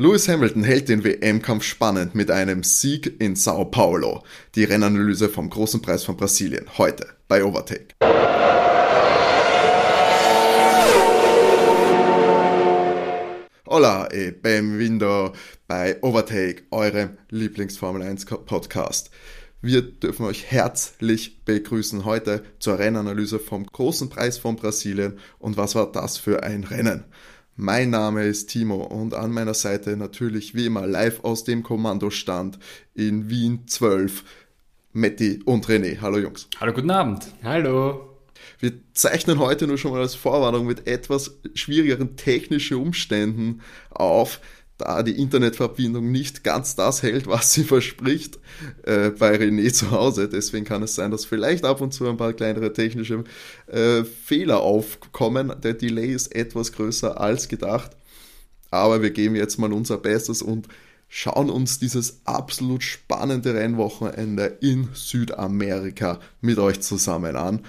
Lewis Hamilton hält den WM-Kampf spannend mit einem Sieg in Sao Paulo. Die Rennanalyse vom Großen Preis von Brasilien heute bei Overtake. Hola e benvindo bei Overtake, eurem Lieblings-Formel 1 Podcast. Wir dürfen euch herzlich begrüßen heute zur Rennanalyse vom Großen Preis von Brasilien. Und was war das für ein Rennen? Mein Name ist Timo und an meiner Seite natürlich wie immer live aus dem Kommandostand in Wien 12 Metti und René. Hallo Jungs. Hallo, guten Abend. Hallo. Wir zeichnen heute nur schon mal als Vorwarnung mit etwas schwierigeren technischen Umständen auf da die Internetverbindung nicht ganz das hält, was sie verspricht äh, bei René zu Hause. Deswegen kann es sein, dass vielleicht ab und zu ein paar kleinere technische äh, Fehler aufkommen. Der Delay ist etwas größer als gedacht. Aber wir geben jetzt mal unser Bestes und schauen uns dieses absolut spannende Rennwochenende in Südamerika mit euch zusammen an.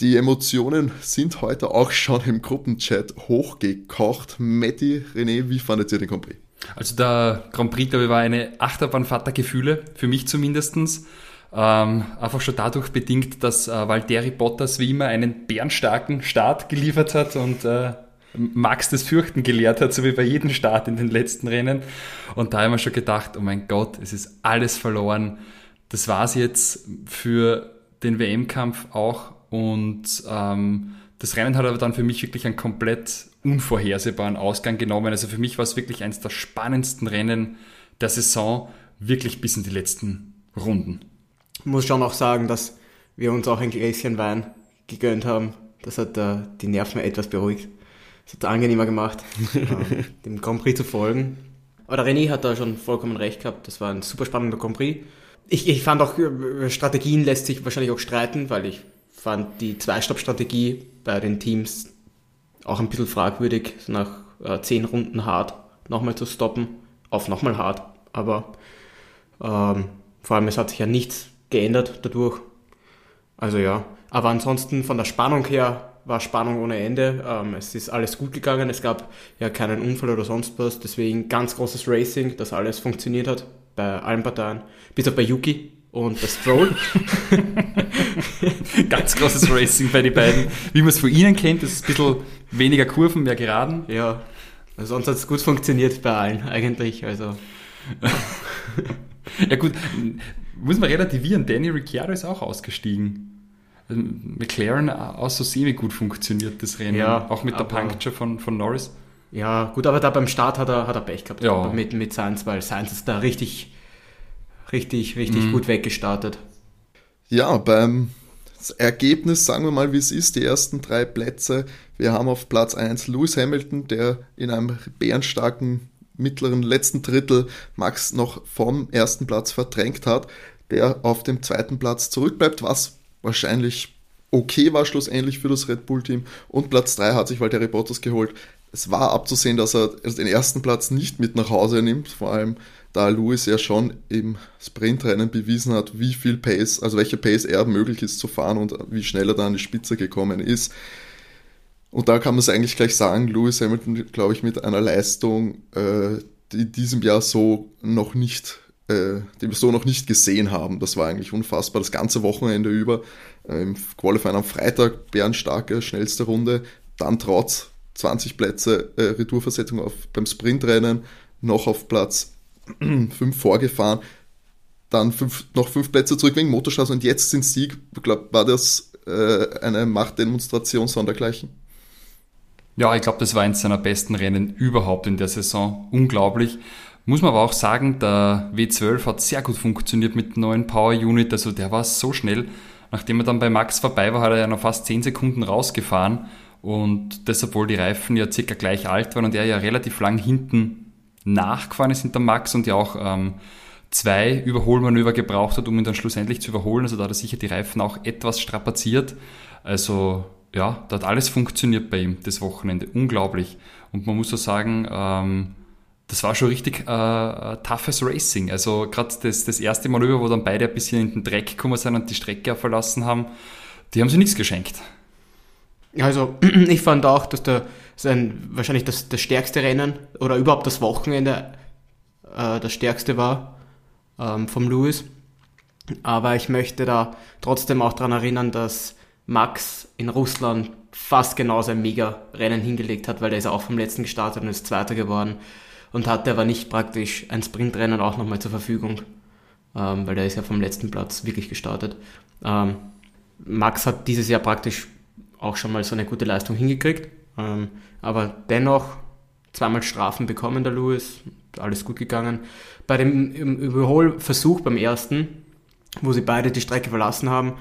Die Emotionen sind heute auch schon im Gruppenchat hochgekocht. Matti, René, wie fandet ihr den Prix? Also der Grand Prix, glaube ich, war eine Achterbahnfahrt der Gefühle, für mich zumindestens. Ähm, einfach schon dadurch bedingt, dass äh, Valtteri Bottas wie immer einen bärenstarken Start geliefert hat und äh, Max das Fürchten gelehrt hat, so wie bei jedem Start in den letzten Rennen. Und da haben wir schon gedacht, oh mein Gott, es ist alles verloren. Das war es jetzt für den WM-Kampf auch. Und ähm, das Rennen hat aber dann für mich wirklich einen komplett unvorhersehbaren Ausgang genommen. Also für mich war es wirklich eines der spannendsten Rennen der Saison, wirklich bis in die letzten Runden. Ich muss schon auch sagen, dass wir uns auch ein Gläschen Wein gegönnt haben. Das hat uh, die Nerven etwas beruhigt. Das hat angenehmer gemacht, uh, dem Grand Prix zu folgen. Aber der René hat da schon vollkommen recht gehabt. Das war ein super spannender Grand Prix. Ich, ich fand auch, über Strategien lässt sich wahrscheinlich auch streiten, weil ich fand die Zwei-Stopp-Strategie bei den Teams auch ein bisschen fragwürdig, nach äh, zehn Runden hart nochmal zu stoppen, auf nochmal hart. Aber ähm, vor allem, es hat sich ja nichts geändert dadurch. Also ja, aber ansonsten von der Spannung her war Spannung ohne Ende. Ähm, es ist alles gut gegangen, es gab ja keinen Unfall oder sonst was. Deswegen ganz großes Racing, dass alles funktioniert hat bei allen Parteien. Bis auf bei Yuki, und das Stroll. Ganz großes Racing bei den beiden. Wie man es von ihnen kennt, das ist ein bisschen weniger Kurven, mehr geraden. Ja, also sonst hat es gut funktioniert bei allen eigentlich. Also. ja gut, muss man relativieren, Danny Ricciardo ist auch ausgestiegen. Also McLaren auch so semi gut funktioniert, das Rennen. Ja, auch mit der Puncture von, von Norris. Ja, gut, aber da beim Start hat er, hat er Pech gehabt ja. mit, mit Sainz, weil Sainz ist da richtig richtig, richtig mhm. gut weggestartet. Ja, beim Ergebnis, sagen wir mal, wie es ist, die ersten drei Plätze. Wir haben auf Platz 1 Lewis Hamilton, der in einem bärenstarken mittleren letzten Drittel Max noch vom ersten Platz verdrängt hat, der auf dem zweiten Platz zurückbleibt, was wahrscheinlich okay war schlussendlich für das Red Bull-Team. Und Platz 3 hat sich Valtteri Bottas geholt. Es war abzusehen, dass er den ersten Platz nicht mit nach Hause nimmt, vor allem da Lewis ja schon im Sprintrennen bewiesen hat, wie viel Pace, also welche Pace er möglich ist zu fahren und wie schnell er da an die Spitze gekommen ist. Und da kann man es eigentlich gleich sagen, Lewis Hamilton, glaube ich, mit einer Leistung, äh, die in diesem Jahr so noch nicht, äh, die wir so noch nicht gesehen haben. Das war eigentlich unfassbar. Das ganze Wochenende über, äh, im Qualifying am Freitag, bärenstarke, schnellste Runde, dann trotz 20 Plätze äh, Retourversetzung auf, beim Sprintrennen noch auf Platz fünf vorgefahren, dann fünf, noch fünf Plätze zurück wegen Motorstraße und jetzt sind Sieg. Ich glaube, war das äh, eine Machtdemonstration sondergleichen? Ja, ich glaube, das war eines seiner besten Rennen überhaupt in der Saison. Unglaublich. Muss man aber auch sagen, der W12 hat sehr gut funktioniert mit dem neuen Power Unit. Also der war so schnell. Nachdem er dann bei Max vorbei war, hat er ja noch fast 10 Sekunden rausgefahren. Und das, obwohl die Reifen ja circa gleich alt waren und er ja relativ lang hinten nachgefahren ist hinter Max und ja auch ähm, zwei Überholmanöver gebraucht hat, um ihn dann schlussendlich zu überholen. Also da hat er sicher die Reifen auch etwas strapaziert. Also ja, da hat alles funktioniert bei ihm das Wochenende. Unglaublich. Und man muss auch sagen, ähm, das war schon richtig äh, toughes Racing. Also gerade das, das erste Manöver, wo dann beide ein bisschen in den Dreck gekommen sind und die Strecke verlassen haben, die haben sie nichts geschenkt. Also ich fand auch, dass der sein wahrscheinlich das, das stärkste Rennen oder überhaupt das Wochenende äh, das stärkste war ähm, vom Lewis. Aber ich möchte da trotzdem auch daran erinnern, dass Max in Russland fast genauso ein Mega-Rennen hingelegt hat, weil der ist auch vom letzten gestartet und ist Zweiter geworden und hatte aber nicht praktisch ein Sprintrennen auch nochmal zur Verfügung, ähm, weil der ist ja vom letzten Platz wirklich gestartet. Ähm, Max hat dieses Jahr praktisch auch schon mal so eine gute Leistung hingekriegt, ähm, aber dennoch zweimal Strafen bekommen, der Lewis, alles gut gegangen. Bei dem Überholversuch beim ersten, wo sie beide die Strecke verlassen haben,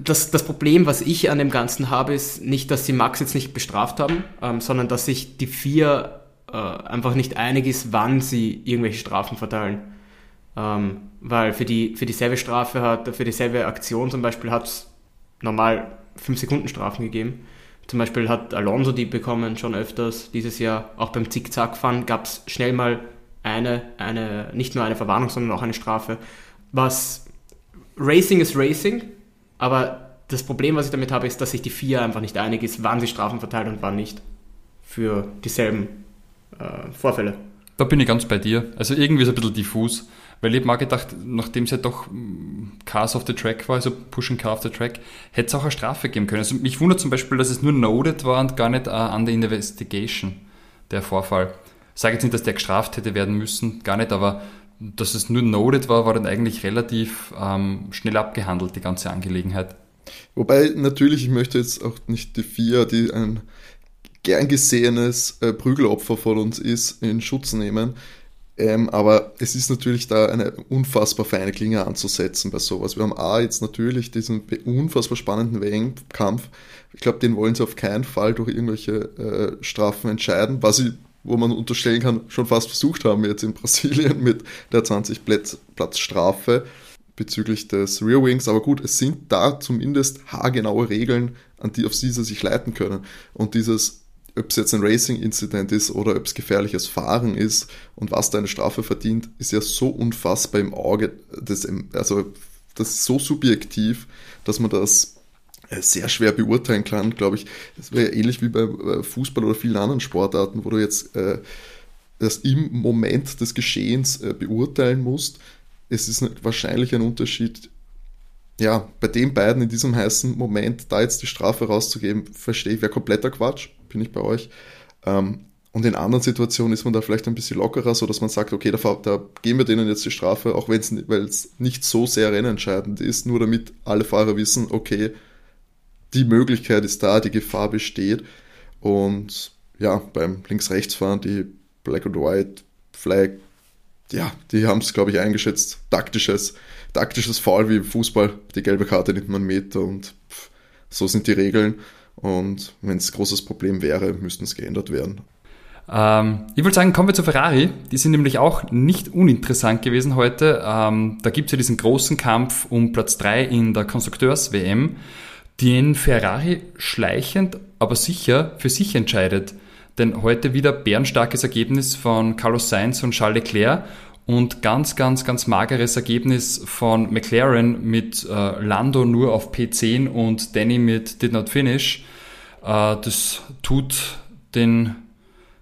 das, das Problem, was ich an dem Ganzen habe, ist nicht, dass sie Max jetzt nicht bestraft haben, ähm, sondern dass sich die vier äh, einfach nicht einig ist, wann sie irgendwelche Strafen verteilen. Ähm, weil für, die, für dieselbe Strafe hat, für dieselbe Aktion zum Beispiel hat es normal 5 Sekunden Strafen gegeben. Zum Beispiel hat Alonso die bekommen schon öfters dieses Jahr. Auch beim Zickzack-Fahren gab es schnell mal eine, eine, nicht nur eine Verwarnung, sondern auch eine Strafe. Was Racing ist Racing, aber das Problem, was ich damit habe, ist, dass sich die vier einfach nicht einig ist, wann sie Strafen verteilt und wann nicht. Für dieselben äh, Vorfälle. Da bin ich ganz bei dir. Also irgendwie ist es ein bisschen diffus. Weil ich habe mal gedacht, nachdem es ja doch mm, Cars of the Track war, also Pushing Car of the Track, hätte es auch eine Strafe geben können. Also mich wundert zum Beispiel, dass es nur noted war und gar nicht uh, under investigation, der Vorfall. Ich sage jetzt nicht, dass der gestraft hätte werden müssen, gar nicht, aber dass es nur noted war, war dann eigentlich relativ ähm, schnell abgehandelt, die ganze Angelegenheit. Wobei natürlich, ich möchte jetzt auch nicht die vier, die ein gern gesehenes äh, Prügelopfer von uns ist, in Schutz nehmen. Ähm, aber es ist natürlich da eine unfassbar feine Klinge anzusetzen bei sowas. Wir haben A jetzt natürlich diesen unfassbar spannenden WM-Kampf. Ich glaube, den wollen sie auf keinen Fall durch irgendwelche äh, Strafen entscheiden, was sie, wo man unterstellen kann, schon fast versucht haben jetzt in Brasilien mit der 20 Platz, Platz Strafe bezüglich des Rear Wings. Aber gut, es sind da zumindest haargenaue Regeln, an die auf sie sich leiten können. Und dieses ob es jetzt ein Racing-Incident ist oder ob es gefährliches Fahren ist und was da eine Strafe verdient, ist ja so unfassbar im Auge, das, also das ist so subjektiv, dass man das äh, sehr schwer beurteilen kann, glaube ich. Das wäre ja ähnlich wie bei äh, Fußball oder vielen anderen Sportarten, wo du jetzt äh, das im Moment des Geschehens äh, beurteilen musst. Es ist wahrscheinlich ein Unterschied, ja, bei den beiden in diesem heißen Moment da jetzt die Strafe rauszugeben, verstehe ich, wäre kompletter Quatsch, bin ich bei euch. Ähm, und in anderen Situationen ist man da vielleicht ein bisschen lockerer, so dass man sagt, okay, da, da geben wir denen jetzt die Strafe, auch wenn es nicht so sehr rennentscheidend ist, nur damit alle Fahrer wissen, okay, die Möglichkeit ist da, die Gefahr besteht. Und ja, beim Links-Rechts-Fahren, die Black and White Flag, ja, die haben es, glaube ich, eingeschätzt. Taktisches taktisches Foul wie im Fußball. Die gelbe Karte nimmt man mit und pff, so sind die Regeln. Und wenn es ein großes Problem wäre, müssten es geändert werden. Ähm, ich würde sagen, kommen wir zu Ferrari. Die sind nämlich auch nicht uninteressant gewesen heute. Ähm, da gibt es ja diesen großen Kampf um Platz 3 in der Konstrukteurs-WM, den Ferrari schleichend, aber sicher für sich entscheidet. Denn heute wieder bärenstarkes Ergebnis von Carlos Sainz und Charles Leclerc und ganz, ganz, ganz mageres Ergebnis von McLaren mit äh, Lando nur auf P10 und Danny mit Did Not Finish. Äh, das tut den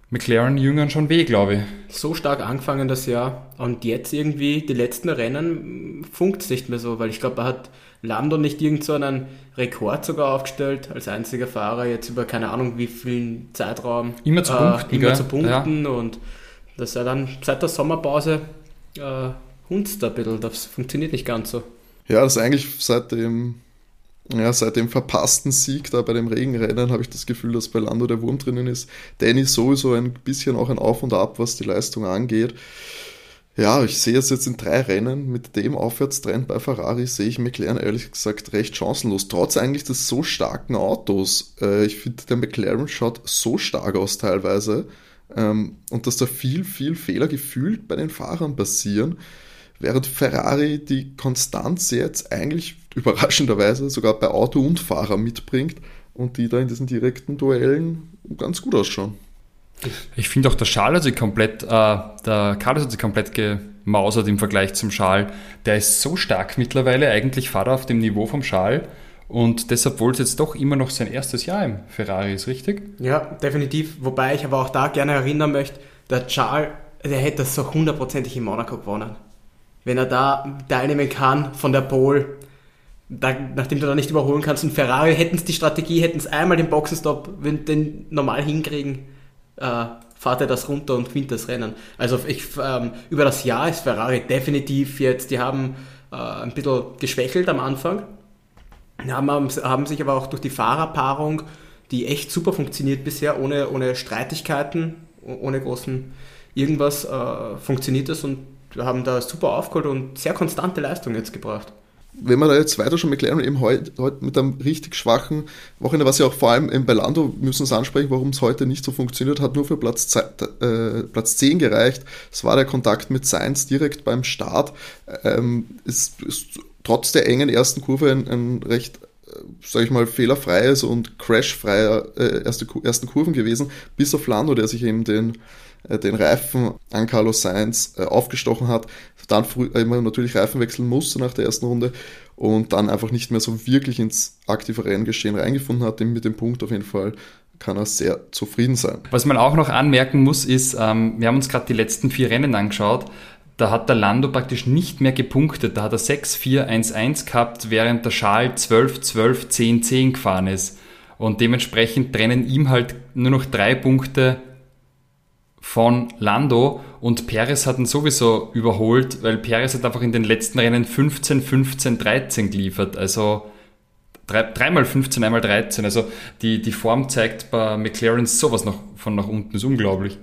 McLaren-Jüngern schon weh, glaube ich. So stark angefangen das Jahr und jetzt irgendwie die letzten Rennen funkt es nicht mehr so, weil ich glaube, er hat Lando nicht irgend so einen Rekord sogar aufgestellt als einziger Fahrer jetzt über keine Ahnung wie vielen Zeitraum. Immer zu Punkten. Äh, immer zu Punkten ja. und dass er dann seit der Sommerpause äh, hunzt ein bisschen. Das funktioniert nicht ganz so. Ja, das ist eigentlich seit dem, ja, seit dem verpassten Sieg da bei dem Regenrennen habe ich das Gefühl, dass bei Lando der Wurm drinnen ist. Danny sowieso ein bisschen auch ein Auf und Ab, was die Leistung angeht. Ja, ich sehe es jetzt in drei Rennen mit dem Aufwärtstrend bei Ferrari, sehe ich McLaren ehrlich gesagt recht chancenlos, trotz eigentlich des so starken Autos. Äh, ich finde, der McLaren schaut so stark aus teilweise. Ähm, und dass da viel, viel Fehler gefühlt bei den Fahrern passieren, während Ferrari die Konstanz jetzt eigentlich überraschenderweise sogar bei Auto und Fahrer mitbringt und die da in diesen direkten Duellen ganz gut ausschauen. Ich finde auch der Schal hat sich komplett, äh, der Carlos hat sich komplett gemausert im Vergleich zum Schal. Der ist so stark mittlerweile, eigentlich Fahrer auf dem Niveau vom Schal. Und deshalb wollte es jetzt doch immer noch sein erstes Jahr im Ferrari, ist richtig? Ja, definitiv. Wobei ich aber auch da gerne erinnern möchte, der Charles der hätte das so hundertprozentig in Monaco gewonnen. Wenn er da teilnehmen kann von der Pole, da, nachdem du da nicht überholen kannst. Und Ferrari hätten es die Strategie, hätten es einmal den Boxenstopp, wenn den normal hinkriegen, äh, fahrt er das runter und gewinnt das Rennen. Also ich, ähm, über das Jahr ist Ferrari definitiv jetzt, die haben äh, ein bisschen geschwächelt am Anfang, haben, haben sich aber auch durch die Fahrerpaarung, die echt super funktioniert bisher, ohne, ohne Streitigkeiten, ohne großen irgendwas, äh, funktioniert das und haben da super aufgeholt und sehr konstante Leistung jetzt gebracht wenn man da jetzt weiter schon McLaren eben heute, heute mit einem richtig schwachen Wochenende, was ja auch vor allem bei Lando müssen es ansprechen, warum es heute nicht so funktioniert hat, nur für Platz, äh, Platz 10 gereicht. Es war der Kontakt mit Sainz direkt beim Start. Ähm, ist, ist trotz der engen ersten Kurve ein, ein recht äh, sage ich mal, fehlerfreies und crashfreier äh, erste, ersten Kurven gewesen, bis auf Lando, der sich eben den äh, den Reifen an Carlos Sainz äh, aufgestochen hat, dann früh, äh, immer natürlich Reifen wechseln musste nach der ersten Runde und dann einfach nicht mehr so wirklich ins aktive Renngeschehen reingefunden hat. Mit dem Punkt auf jeden Fall kann er sehr zufrieden sein. Was man auch noch anmerken muss, ist, ähm, wir haben uns gerade die letzten vier Rennen angeschaut. Da hat der Lando praktisch nicht mehr gepunktet. Da hat er 6, 4, 1, 1 gehabt, während der Schal 12, 12, 10, 10 gefahren ist. Und dementsprechend trennen ihm halt nur noch drei Punkte von Lando und Perez hat ihn sowieso überholt, weil Perez hat einfach in den letzten Rennen 15, 15, 13 geliefert. Also drei, dreimal 15, einmal 13. Also die, die Form zeigt bei McLaren sowas noch von nach unten. Ist unglaublich.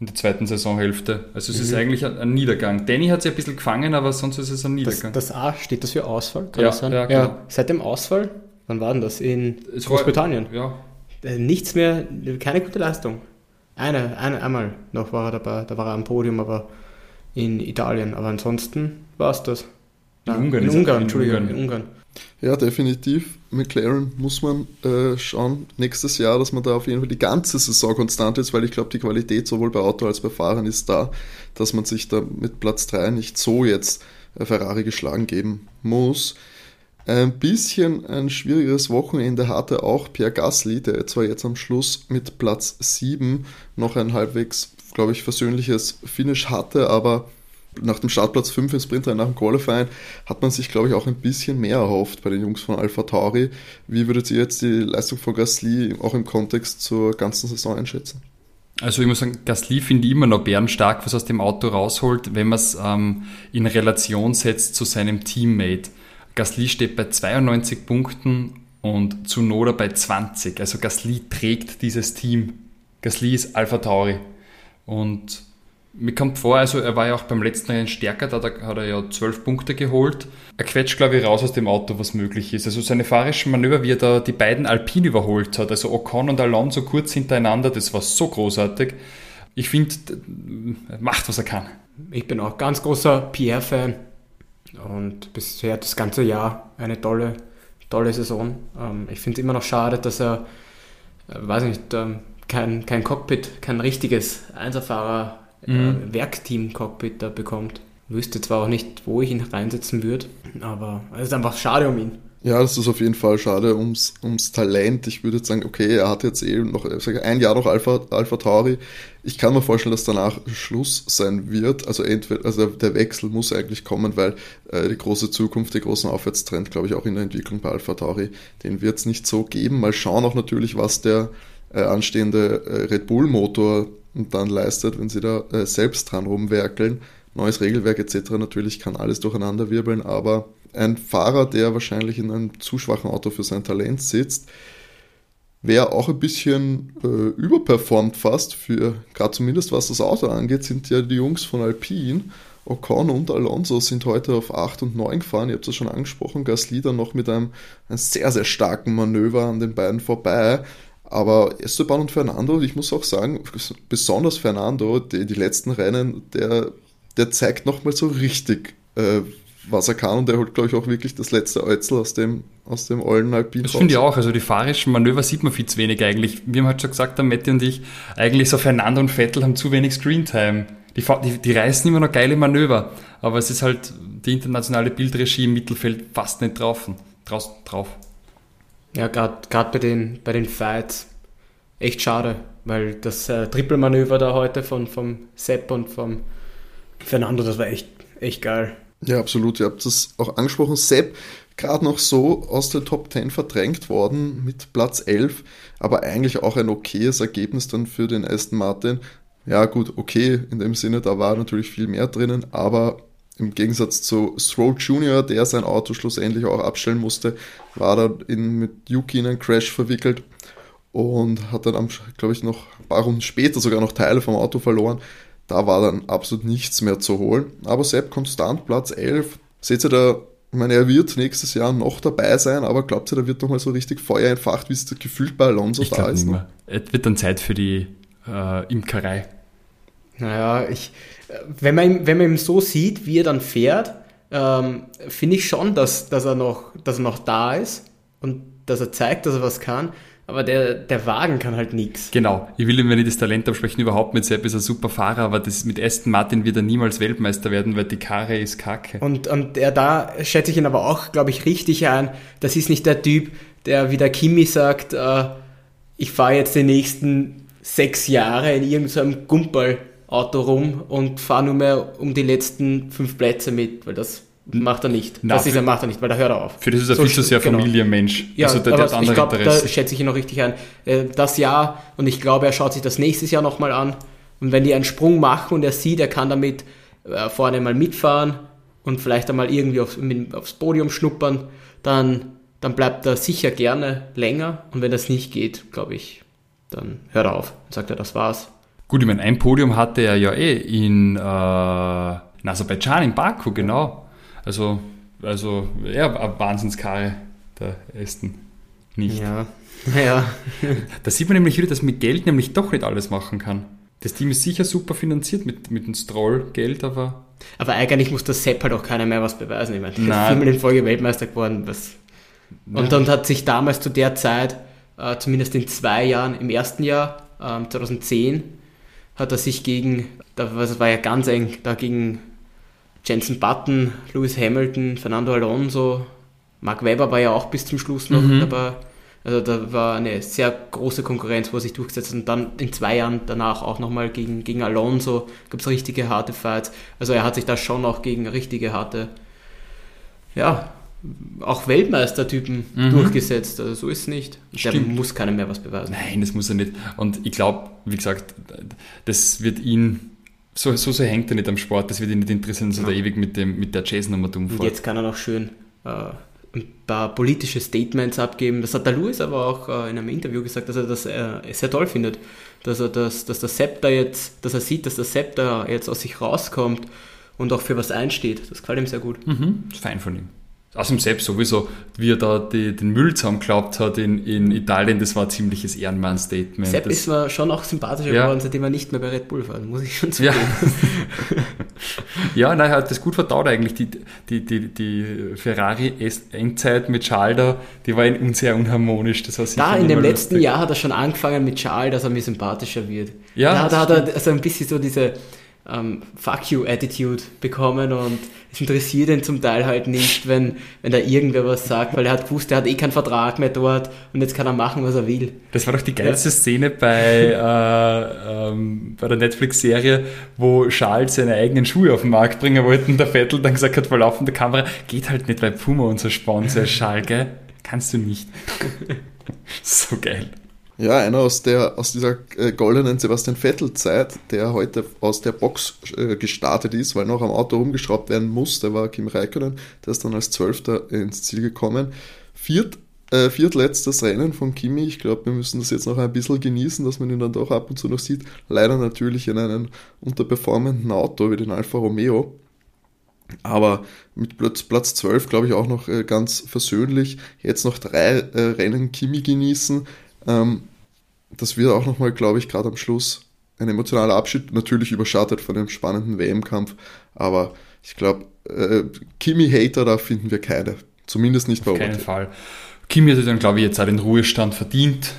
In der zweiten Saisonhälfte. Also es mhm. ist eigentlich ein, ein, Niedergang. Danny hat sich ein bisschen gefangen, aber sonst ist es ein Niedergang. Das, das A, steht das für Ausfall? Kann ja, das sein? ja, genau. ja, Seit dem Ausfall, wann war denn das? In Großbritannien? Ja. Äh, nichts mehr, keine gute Leistung. Eine, eine, einmal noch war er dabei, da war er am Podium, aber in Italien. Aber ansonsten war es das. in Ungarn. In Ungarn, Entschuldigung, in Ungarn. Ja, definitiv. McLaren muss man äh, schauen nächstes Jahr, dass man da auf jeden Fall die ganze Saison konstant ist, weil ich glaube, die Qualität sowohl bei Auto als bei Fahrern ist da, dass man sich da mit Platz 3 nicht so jetzt äh, Ferrari geschlagen geben muss. Ein bisschen ein schwieriges Wochenende hatte auch Pierre Gasly, der zwar jetzt am Schluss mit Platz 7 noch ein halbwegs, glaube ich, versöhnliches Finish hatte, aber nach dem Startplatz 5 im Sprintrennen nach dem Qualifying hat man sich, glaube ich, auch ein bisschen mehr erhofft bei den Jungs von Alpha Tauri. Wie würdet ihr jetzt die Leistung von Gasly auch im Kontext zur ganzen Saison einschätzen? Also ich muss sagen, Gasly finde ich immer noch bärenstark, was aus dem Auto rausholt, wenn man es ähm, in Relation setzt zu seinem Teammate. Gasly steht bei 92 Punkten und Tsunoda bei 20. Also Gasly trägt dieses Team. Gasly ist Alpha Tauri. Und mir kommt vor, also er war ja auch beim letzten Rennen stärker, da hat er ja 12 Punkte geholt. Er quetscht, glaube ich, raus aus dem Auto, was möglich ist. Also seine fahrischen Manöver, wie er da die beiden Alpine überholt hat, also Ocon und Alonso kurz hintereinander, das war so großartig. Ich finde, er macht, was er kann. Ich bin auch ganz großer Pierre-Fan. Und bisher das ganze Jahr eine tolle, tolle Saison. Ähm, ich finde es immer noch schade, dass er, äh, weiß nicht, ähm, kein, kein Cockpit, kein richtiges Einserfahrer äh, mhm. Werkteam-Cockpit da bekommt. Wüsste zwar auch nicht, wo ich ihn reinsetzen würde, aber es ist einfach schade um ihn. Ja, das ist auf jeden Fall schade ums, ums Talent. Ich würde jetzt sagen, okay, er hat jetzt eh noch ein Jahr noch Alpha, Alpha Tauri. Ich kann mir vorstellen, dass danach Schluss sein wird. Also entweder, also der Wechsel muss eigentlich kommen, weil äh, die große Zukunft, der großen Aufwärtstrend, glaube ich, auch in der Entwicklung bei Alpha Tauri, den wird es nicht so geben. Mal schauen auch natürlich, was der äh, anstehende äh, Red Bull Motor dann leistet, wenn sie da äh, selbst dran rumwerkeln. Neues Regelwerk etc. Natürlich kann alles durcheinander wirbeln, aber ein Fahrer, der wahrscheinlich in einem zu schwachen Auto für sein Talent sitzt, Wer auch ein bisschen äh, überperformt fast, für gerade zumindest was das Auto angeht, sind ja die Jungs von Alpine. Ocon und Alonso sind heute auf 8 und 9 gefahren. Ihr habt es schon angesprochen. Gasly dann noch mit einem, einem sehr, sehr starken Manöver an den beiden vorbei. Aber Esteban und Fernando, ich muss auch sagen, besonders Fernando, die, die letzten Rennen, der, der zeigt nochmal so richtig, äh, was er kann und er holt, glaube ich, auch wirklich das letzte Äuzel aus dem, aus dem ollen Alpin Das finde ich auch, also die fahrischen Manöver sieht man viel zu wenig eigentlich. Wir haben halt schon gesagt, der Matti und ich, eigentlich so Fernando und Vettel haben zu wenig Screentime. Die, die, die reißen immer noch geile Manöver, aber es ist halt die internationale Bildregie im Mittelfeld fast nicht drauf. drauf. Ja, gerade bei den, bei den Fights echt schade, weil das äh, Trippelmanöver da heute von vom Sepp und vom Fernando, das war echt, echt geil. Ja, absolut. Ihr habt das auch angesprochen. Sepp gerade noch so aus den Top 10 verdrängt worden mit Platz 11, aber eigentlich auch ein okayes Ergebnis dann für den Aston Martin. Ja, gut, okay, in dem Sinne, da war natürlich viel mehr drinnen, aber im Gegensatz zu Stroll Jr., der sein Auto schlussendlich auch abstellen musste, war er in, mit Yuki in einen Crash verwickelt und hat dann, glaube ich, noch ein paar Runden später sogar noch Teile vom Auto verloren. Da war dann absolut nichts mehr zu holen. Aber Sepp konstant, Platz 11. Seht ihr da, ich meine, er wird nächstes Jahr noch dabei sein, aber glaubt ihr, da wird nochmal so richtig Feuer entfacht, wie es gefühlt bei Alonso ich da ist? Nicht mehr. Es wird dann Zeit für die äh, Imkerei. Naja, ich, wenn, man, wenn man ihn so sieht, wie er dann fährt, ähm, finde ich schon, dass, dass, er noch, dass er noch da ist und dass er zeigt, dass er was kann. Aber der, der Wagen kann halt nichts. Genau. Ich will ihm, wenn ich das Talent absprechen, überhaupt mit Sepp ist ein super Fahrer, aber das mit Aston Martin wird er niemals Weltmeister werden, weil die Karre ist kacke. Und, und er da schätze ich ihn aber auch, glaube ich, richtig ein. Das ist nicht der Typ, der wie der Kimi sagt, äh, ich fahre jetzt die nächsten sechs Jahre in irgendeinem Gumperl-Auto rum und fahre nur mehr um die letzten fünf Plätze mit, weil das macht er nicht. Na, das ist er macht er nicht, weil da hört er auf. Für das ist er so viel zu sehr genau. Familienmensch. Ja, also der, der aber ich glaube, da schätze ich ihn noch richtig ein. Äh, das Jahr, und ich glaube, er schaut sich das nächstes Jahr nochmal an. Und wenn die einen Sprung machen und er sieht, er kann damit äh, vorne mal mitfahren und vielleicht einmal irgendwie aufs, aufs Podium schnuppern, dann, dann bleibt er sicher gerne länger. Und wenn das nicht geht, glaube ich, dann hört er auf und sagt er, das war's. Gut, ich meine, ein Podium hatte er ja eh in, äh, in Aserbaidschan, in Baku, genau. Also, also ja, eine Wahnsinnskarre, der Aston. Nicht. Ja, ja. da sieht man nämlich wieder, dass mit Geld nämlich doch nicht alles machen kann. Das Team ist sicher super finanziert mit, mit dem Stroll-Geld, aber. Aber eigentlich muss der Sepp halt auch keiner mehr was beweisen. Ich meine, der ist viermal in Folge Weltmeister geworden. Was und dann hat sich damals zu der Zeit, äh, zumindest in zwei Jahren, im ersten Jahr, äh, 2010, hat er sich gegen, das war ja ganz eng, da gegen Jensen Button, Lewis Hamilton, Fernando Alonso, Mark Webber war ja auch bis zum Schluss noch mhm. dabei. Also da war eine sehr große Konkurrenz, wo er sich durchgesetzt hat. Und dann in zwei Jahren danach auch nochmal gegen, gegen Alonso gab es richtige harte Fights. Also er hat sich da schon auch gegen richtige harte, ja, auch Weltmeistertypen mhm. durchgesetzt. Also so ist es nicht. Stimmt. Der muss keiner mehr was beweisen. Nein, das muss er nicht. Und ich glaube, wie gesagt, das wird ihn so, so, so hängt er nicht am Sport, das wird ihn nicht interessieren, so ja. ewig mit, dem, mit der Jazznummer dumm Und jetzt kann er noch schön äh, ein paar politische Statements abgeben. Das hat der Louis aber auch äh, in einem Interview gesagt, dass er das äh, sehr toll findet, dass er das, dass der Scepter jetzt, dass er sieht, dass der Scepter jetzt aus sich rauskommt und auch für was einsteht. Das gefällt ihm sehr gut. Mhm, fein von ihm aus dem Sepp sowieso, wie er da die, den Müll zusammengeklappt hat in, in Italien, das war ein ziemliches Ehrenmann-Statement. Sepp ist mir schon auch sympathischer ja. geworden, seitdem er nicht mehr bei Red Bull fährt, muss ich schon zugeben. Ja, ja nein, er hat das gut verdaut eigentlich. Die, die, die, die Ferrari-Endzeit mit Charles da, die war sehr unharmonisch. Das war da in dem letzten lustig. Jahr hat er schon angefangen mit Charles, dass er mir sympathischer wird. Ja, da, da hat er also ein bisschen so diese ähm, Fuck you Attitude bekommen und es interessiert ihn zum Teil halt nicht, wenn, wenn da irgendwer was sagt, weil er hat gewusst, er hat eh keinen Vertrag mehr dort und jetzt kann er machen, was er will. Das war doch die geilste ja. Szene bei, äh, ähm, bei der Netflix-Serie, wo Charles seine eigenen Schuhe auf den Markt bringen wollte und der Vettel dann gesagt hat vor laufender Kamera, geht halt nicht, weil Puma unser Sponsor gell? Kannst du nicht. so geil. Ja, einer aus, der, aus dieser äh, goldenen Sebastian Vettel-Zeit, der heute aus der Box äh, gestartet ist, weil noch am Auto rumgeschraubt werden musste, war Kim Räikkönen. Der ist dann als Zwölfter ins Ziel gekommen. Viert, äh, viertletztes Rennen von Kimi. Ich glaube, wir müssen das jetzt noch ein bisschen genießen, dass man ihn dann doch ab und zu noch sieht. Leider natürlich in einem unterperformenden Auto wie den Alfa Romeo. Aber mit Platz, Platz 12 glaube ich auch noch äh, ganz versöhnlich. Jetzt noch drei äh, Rennen Kimi genießen ähm, das wird auch nochmal, glaube ich, gerade am Schluss ein emotionaler Abschied, natürlich überschattet von dem spannenden WM-Kampf, aber ich glaube, äh, Kimi-Hater, da finden wir keine. Zumindest nicht bei uns. Auf keinen Fall. Kimi hat dann, glaube ich, jetzt auch den Ruhestand verdient.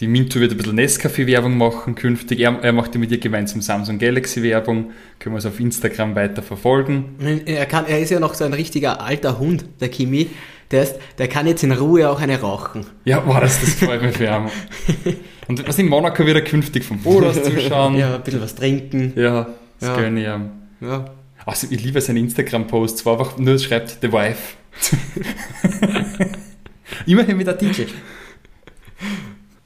Die Minto wird ein bisschen Nescafé-Werbung machen künftig. Er, er macht ja mit ihr gemeinsam Samsung Galaxy-Werbung. Können wir es auf Instagram weiter verfolgen. Er, kann, er ist ja noch so ein richtiger alter Hund, der Kimi. Der, ist, der kann jetzt in Ruhe auch eine rauchen. Ja, boah, das, das freut mich für ihn. Und was in Monaco wieder künftig vom Boot aus zuschauen. Ja, ein bisschen was trinken. Ja, das Ja. gönne ich ihm. Ja. Also ich liebe seine Instagram-Posts, wo einfach nur schreibt, The Wife. Immerhin mit der DJ.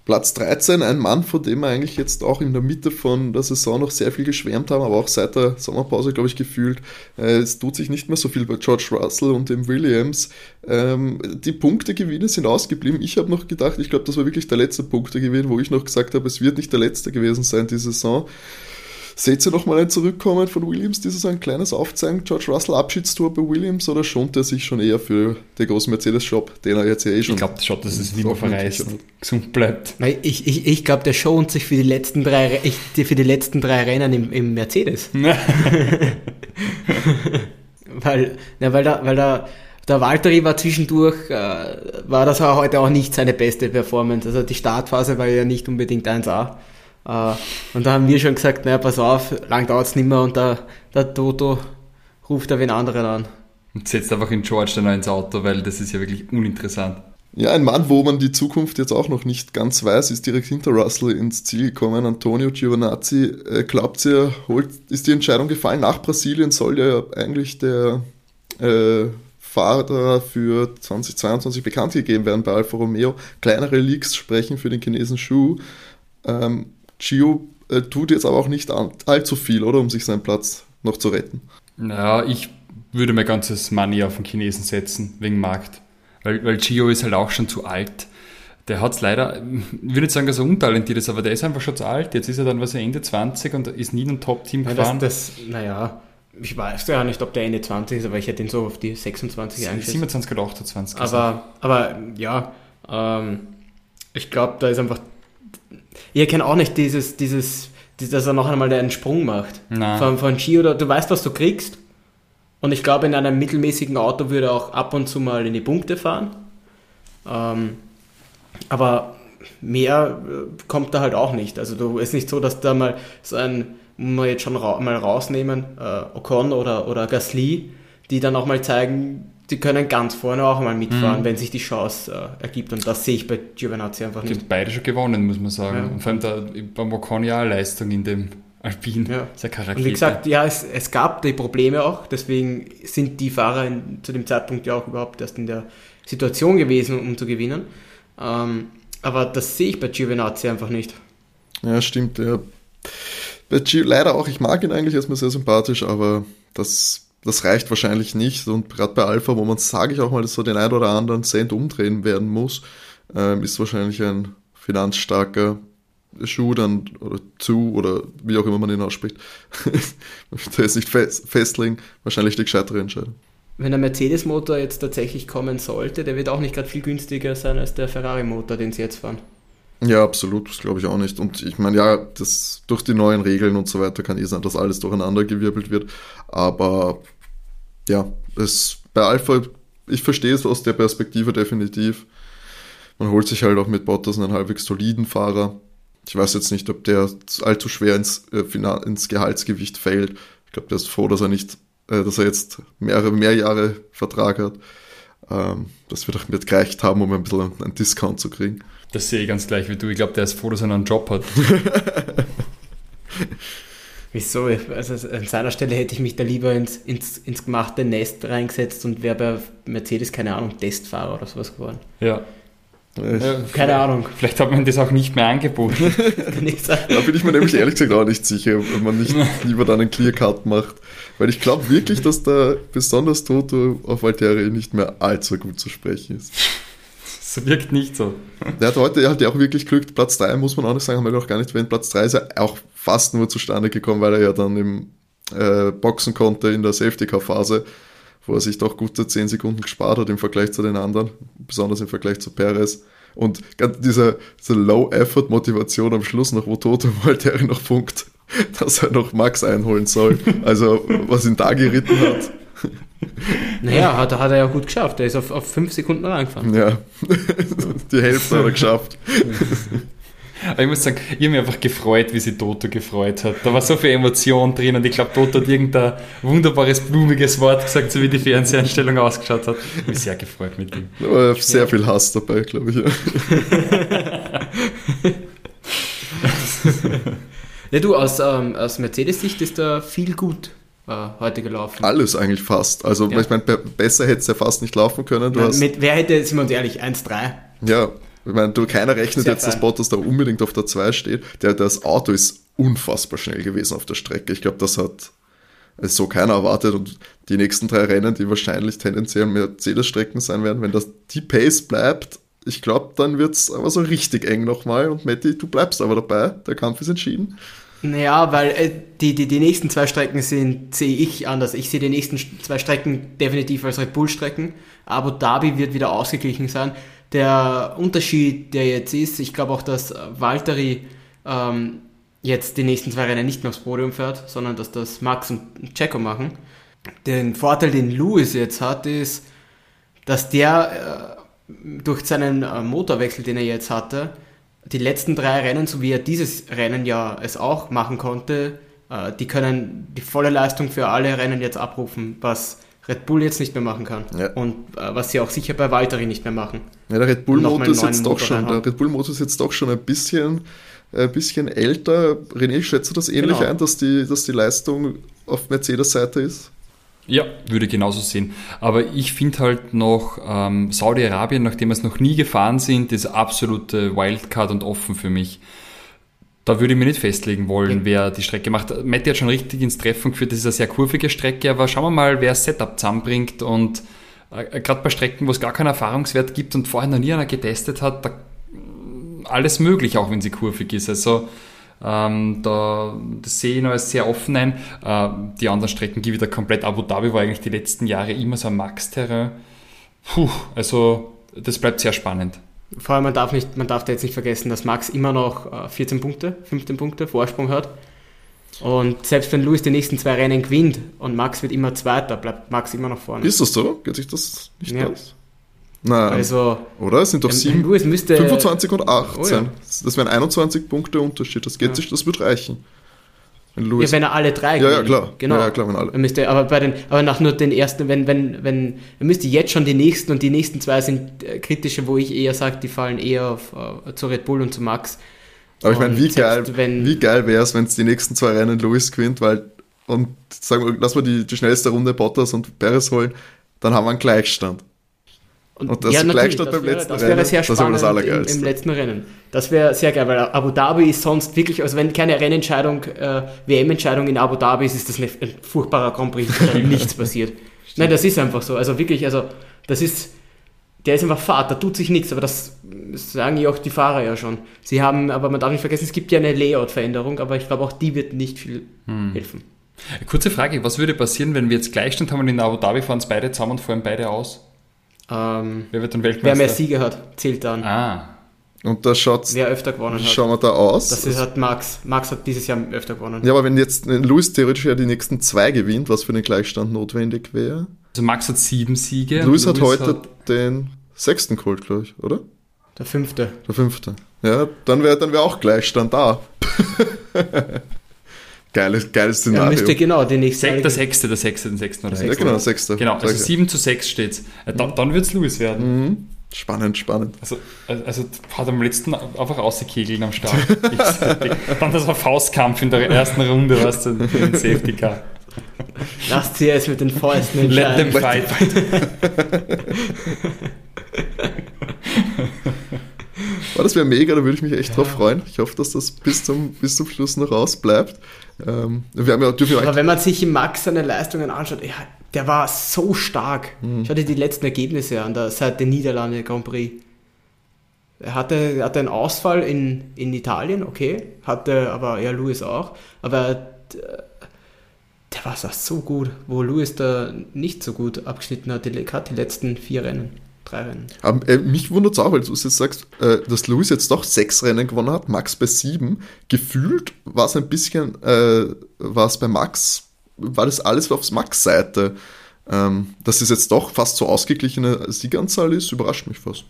Platz 13, ein Mann, von dem wir eigentlich jetzt auch in der Mitte von der Saison noch sehr viel geschwärmt haben, aber auch seit der Sommerpause, glaube ich, gefühlt. Äh, es tut sich nicht mehr so viel bei George Russell und dem Williams. Ähm, die Punktegewinne sind ausgeblieben. Ich habe noch gedacht, ich glaube, das war wirklich der letzte Punktegewinn, wo ich noch gesagt habe, es wird nicht der letzte gewesen sein, die Saison. Seht ihr nochmal ein Zurückkommen von Williams? Dieses ein kleines Aufzeigen, George Russell Abschiedstour bei Williams oder schont er sich schon eher für den großen Mercedes-Shop, den er jetzt ja eh schon Ich glaube schon, dass es nicht so mehr verreist, möglich gesund bleibt. Ich, ich, ich glaube, der schont sich für die letzten drei, Re- ich, für die letzten drei Rennen im, im Mercedes. Weil, ja, weil, da, weil da, der Valtteri war zwischendurch, äh, war das auch heute auch nicht seine beste Performance. Also die Startphase war ja nicht unbedingt 1A. Äh, und da haben wir schon gesagt, naja, pass auf, lang dauert's nicht mehr und der, der Toto ruft da wen anderen an. Und setzt einfach in George dann noch ins Auto, weil das ist ja wirklich uninteressant. Ja, ein Mann, wo man die Zukunft jetzt auch noch nicht ganz weiß, ist direkt hinter Russell ins Ziel gekommen. Antonio Giovinazzi, äh, glaubt ihr, holt, ist die Entscheidung gefallen? Nach Brasilien soll ja eigentlich der äh, Fahrer für 2022 bekannt gegeben werden bei Alfa Romeo. Kleinere Leaks sprechen für den Chinesen Schuh. Ähm, Gio äh, tut jetzt aber auch nicht an, allzu viel, oder, um sich seinen Platz noch zu retten. Naja, ich würde mein ganzes Money auf den Chinesen setzen, wegen Markt. Weil, weil Gio ist halt auch schon zu alt. Der hat es leider, ich würde nicht sagen, dass er untalentiert ist, aber der ist einfach schon zu alt. Jetzt ist er dann, was er Ende 20 und ist nie in ein Top-Team Ja, gefahren. das, das, naja, ich weiß ja nicht, ob der Ende 20 ist, aber ich hätte ihn so auf die 26 eingeschätzt. 27 oder 28. Aber, aber ja, ähm, ich glaube, da ist einfach. Ich kenne auch nicht dieses, dieses, dass er noch einmal einen Sprung macht. Nein. Von, von Ski oder du weißt, was du kriegst. Und ich glaube, in einem mittelmäßigen Auto würde er auch ab und zu mal in die Punkte fahren. Ähm, aber mehr äh, kommt da halt auch nicht. Also du ist nicht so, dass da mal so ein, muss man jetzt schon ra mal rausnehmen, äh, Ocon oder, oder Gasly, die dann auch mal zeigen, die können ganz vorne auch mal mitfahren, Mhm. wenn sich die Chance äh, ergibt. Und das sehe ich bei Giovinazzi einfach Die nicht. haben beide schon gewonnen, muss man sagen. Ja. Und vor allem da, beim Ocon ja auch Leistung in dem Alpin. Ja. Sehr Und wie gesagt, ja, es, es gab die Probleme auch, deswegen sind die Fahrer in, zu dem Zeitpunkt ja auch überhaupt erst in der Situation gewesen, um zu gewinnen. Ähm, aber das sehe ich bei Giovinazzi einfach nicht. Ja, stimmt. Ja. Bei Gio, leider auch, ich mag ihn eigentlich erstmal sehr sympathisch, aber das, das reicht wahrscheinlich nicht. Und gerade bei Alpha, wo man, sage ich auch mal, so den ein oder anderen Cent umdrehen werden muss, ähm, ist wahrscheinlich ein finanzstarker Schuh dann oder zu oder wie auch immer man ihn ausspricht. da ist nicht fest, festlegen, wahrscheinlich die gescheitere Entscheidung. Wenn der Mercedes-Motor jetzt tatsächlich kommen sollte, der wird auch nicht gerade viel günstiger sein als der Ferrari-Motor, den sie jetzt fahren. Ja, absolut, das glaube ich auch nicht. Und ich meine, ja, das, durch die neuen Regeln und so weiter kann eh sein, dass alles durcheinander gewirbelt wird. Aber ja, es, bei Alpha, ich verstehe es aus der Perspektive definitiv. Man holt sich halt auch mit Bottas einen halbwegs soliden Fahrer. Ich weiß jetzt nicht, ob der allzu schwer ins, äh, ins Gehaltsgewicht fällt. Ich glaube, der ist froh, dass er nicht, äh, dass er jetzt mehrere, mehr Jahre Vertrag hat. Ähm, das wird auch mit gereicht haben, um ein bisschen einen Discount zu kriegen. Das sehe ich ganz gleich wie du. Ich glaube, der ist froh, dass er einen Job hat. Wieso? Also an seiner Stelle hätte ich mich da lieber ins, ins, ins gemachte Nest reingesetzt und wäre bei Mercedes, keine Ahnung, Testfahrer oder sowas geworden. Ja. Äh, Keine Ahnung. Vielleicht hat man das auch nicht mehr angeboten. Da bin ich mir nämlich ehrlich gesagt auch nicht sicher, ob man nicht lieber dann einen Clear-Cut macht. Weil ich glaube wirklich, dass da besonders Toto auf Valtteri nicht mehr allzu gut zu sprechen ist. Das wirkt nicht so. Der hat heute er hat ja auch wirklich Glück. Platz 3 muss man auch nicht sagen, haben wir noch gar nicht erwähnt. Platz 3 ist ja auch fast nur zustande gekommen, weil er ja dann im äh, Boxen konnte in der Safety-Car-Phase, wo er sich doch gute 10 Sekunden gespart hat im Vergleich zu den anderen, besonders im Vergleich zu Perez. Und ganz diese, diese Low-Effort-Motivation am Schluss noch, wo Toto Valtteri noch funkt, dass er noch Max einholen soll. Also, was ihn da geritten hat. Naja, hat, hat er ja gut geschafft. Er ist auf, auf fünf Sekunden rangefahren. Ja, die Hälfte hat er geschafft. Aber ich muss sagen, ich habe mich einfach gefreut, wie sich Toto gefreut hat. Da war so viel Emotion drin und ich glaube, Toto hat irgendein wunderbares, blumiges Wort gesagt, so wie die Fernseheinstellung ausgeschaut hat. Ich habe mich sehr gefreut mit ihm. Da war sehr viel Hass dabei, glaube ich. Ja. Ja, du, aus, ähm, aus Mercedes-Sicht ist da viel gut äh, heute gelaufen. Alles eigentlich fast. Also, Ja. ich meine, be- besser hätte es ja fast nicht laufen können. Du Na, hast, mit, wer hätte, sind wir uns ehrlich, 1-3? ja, ich meine, du, keiner rechnet Sehr jetzt, dass. Bottas da unbedingt auf der 2 steht. Der, das Auto ist unfassbar schnell gewesen auf der Strecke. Ich glaube, das hat es so keiner erwartet und die nächsten drei Rennen, die wahrscheinlich tendenziell Mercedes-Strecken sein werden, wenn das die Pace bleibt, ich glaube, dann wird es aber so richtig eng nochmal und Matti, du bleibst aber dabei, der Kampf ist entschieden. Naja, weil äh, die, die, die nächsten zwei Strecken sind, sehe ich anders. Ich sehe die nächsten st- zwei Strecken definitiv als Red Bull-Strecken. Abu Dhabi wird wieder ausgeglichen sein. Der Unterschied, der jetzt ist, ich glaube auch, dass Valtteri ähm, jetzt die nächsten zwei Rennen nicht mehr aufs Podium fährt, sondern dass das Max und Checo machen. Den Vorteil, den Lewis jetzt hat, ist, dass der äh, durch seinen äh, Motorwechsel, den er jetzt hatte, die letzten drei Rennen, so wie er dieses Rennen ja es auch machen konnte, äh, die können die volle Leistung für alle Rennen jetzt abrufen, was Red Bull jetzt nicht mehr machen kann. Ja. Und äh, was sie auch sicher bei Valtteri nicht mehr machen. Ja, der Red Bull Noch mal Motor einen ist jetzt doch schon, der. Red Bull Motor ist jetzt doch schon ein bisschen, ein bisschen älter. René, schätzt du das ähnlich Genau. ein, dass die, dass die Leistung auf Mercedes-Seite ist? Ja, würde genauso sehen. Aber ich finde halt noch ähm, Saudi-Arabien, nachdem wir es noch nie gefahren sind, ist absolute Wildcard und offen für mich. Da würde ich mir nicht festlegen wollen, wer die Strecke macht. Matti hat schon richtig ins Treffen geführt, das ist eine sehr kurvige Strecke, aber schauen wir mal, wer das Setup zusammenbringt und äh, gerade bei Strecken, wo es gar keinen Erfahrungswert gibt und vorher noch nie einer getestet hat, da alles möglich, auch wenn sie kurvig ist. Also ähm, da das sehe ich noch als sehr offen ein. Äh, die anderen Strecken gebe ich wieder komplett. Abu Dhabi war eigentlich die letzten Jahre immer so ein Max-Terrain. Puh, also das bleibt sehr spannend. Vor allem, man darf, nicht, man darf da jetzt nicht vergessen, dass Max immer noch äh, 14 Punkte, 15 Punkte Vorsprung hat. Und selbst wenn Lewis die nächsten zwei Rennen gewinnt und Max wird immer Zweiter, bleibt Max immer noch vorne. Ist das so? Geht sich das nicht Ja. aus? Nein. Also, oder? Es sind doch sieben, Lewis müsste. 25 und 18. Oh ja. Das wären 21 Punkte Unterschied. Das geht Ja. sich, das wird reichen. Wenn Ja, Lewis. wenn er alle drei Ja, ja, gewinnt. klar. Genau. Ja, ja, klar, wenn alle. Müsste, aber bei den, aber nach nur den ersten, wenn, wenn, wenn, er müsste jetzt schon die nächsten und die nächsten zwei sind äh, kritische, wo ich eher sage, die fallen eher auf, äh, zu Red Bull und zu Max. Aber ich meine, wie geil, wenn- wie geil wäre es, wenn es die nächsten zwei Rennen Lewis gewinnt, weil, und sagen wir, lass mal die, die schnellste Runde Bottas und Perez holen, dann haben wir einen Gleichstand. Und das natürlich, Gleichstand das beim wäre, letzten das wäre Rennen, sehr das wäre das spannend im, Allergeilste. im letzten Rennen. Das wäre sehr geil, weil Abu Dhabi ist sonst wirklich, also wenn keine Rennentscheidung, äh, WM-Entscheidung in Abu Dhabi ist, ist das ein furchtbarer Grand Prix, dann nichts passiert. Nein, das ist einfach so. Also wirklich, also das ist, der ist einfach Fahrt, da tut sich nichts, aber das sagen ja auch die Fahrer ja schon. Sie haben, aber man darf nicht vergessen, es gibt ja eine Layout-Veränderung, aber ich glaube auch die wird nicht viel Hm. helfen. Kurze Frage, was würde passieren, wenn wir jetzt Gleichstand haben und in Abu Dhabi fahren es beide zusammen und fahren beide aus? Ähm, Wer wird dann wer Weltmeister? mehr Siege hat, zählt dann. Ah, Und da schaut, Wer öfter gewonnen wie hat. schauen wir da aus? Das ist, hat Max. Max hat dieses Jahr öfter gewonnen. ja, aber wenn jetzt Lewis theoretisch ja die nächsten zwei gewinnt, was für den Gleichstand notwendig wäre. also Max hat sieben Siege. Lewis hat heute hat- den sechsten geholt, glaube ich, oder? Der fünfte. Der fünfte. Ja, dann wäre dann wär auch Gleichstand da. geiles, geiles Szenario. müsste genau die nächste. Sech, der Sechste, der Sechste, den Sechsten oder Der ja, genau, der sechste. Genau, also Sag ich. 7 zu 6 steht's. Äh, Da, dann wird es Lewis werden. Mhm. Spannend, spannend. Also, also hat am letzten einfach ausgekegeln am Start. Dann das war Faustkampf in der ersten Runde, weißt du, den Safety Car. Lasst sie es mit den Fäusten Let them entscheiden. fight. Oh, das wäre mega, da würde ich mich echt drauf freuen. Ich hoffe, dass das bis zum, bis zum Schluss noch ausbleibt. Ähm, wir haben ja, dürfen ja Aber wenn man sich im Max seine Leistungen anschaut, ja, der war so stark. Mhm. Schau dir die letzten Ergebnisse an, der, seit der Niederlande Grand Prix. Er hatte, hatte einen Ausfall in, in Italien, okay. Hatte aber, ja, Lewis auch. Aber der, der war so gut, wo Lewis da nicht so gut abgeschnitten hat, die, gerade die letzten vier Rennen, drei Rennen. Aber, äh, mich wundert es auch, weil du jetzt sagst, äh, dass Lewis jetzt doch sechs Rennen gewonnen hat, Max bei sieben. Gefühlt war es ein bisschen, äh, war es bei Max, war das alles auf Max-Seite. Ähm, dass es jetzt doch fast so ausgeglichene Sieganzahl ist, überrascht mich fast.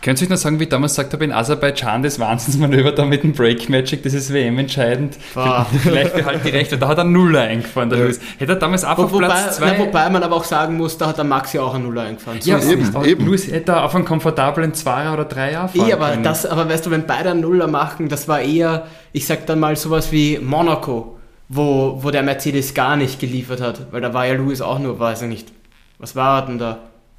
Könnt ihr euch noch sagen, wie ich damals gesagt habe, in Aserbaidschan das Wahnsinnsmanöver da mit dem Break Magic, das ist WM entscheidend. Boah. Vielleicht behalten die Rechte. Da hat er Nuller eingefahren, der Ja. Luis. Hätte er damals einfach Wo, wobei, Platz zwei. na, wobei man aber auch sagen muss, da hat der Maxi auch ein Nuller eingefahren. So ja, eben, eben. Luis hätte er auf einen komfortablen Zweier oder Dreier fahren Eh, aber, können. das, aber weißt du, wenn beide einen Nuller machen, das war eher, ich sag dann mal sowas wie Monaco, wo, wo der Mercedes gar nicht geliefert hat, weil da war ja Lewis auch nur, weiß ich nicht, was war er denn da?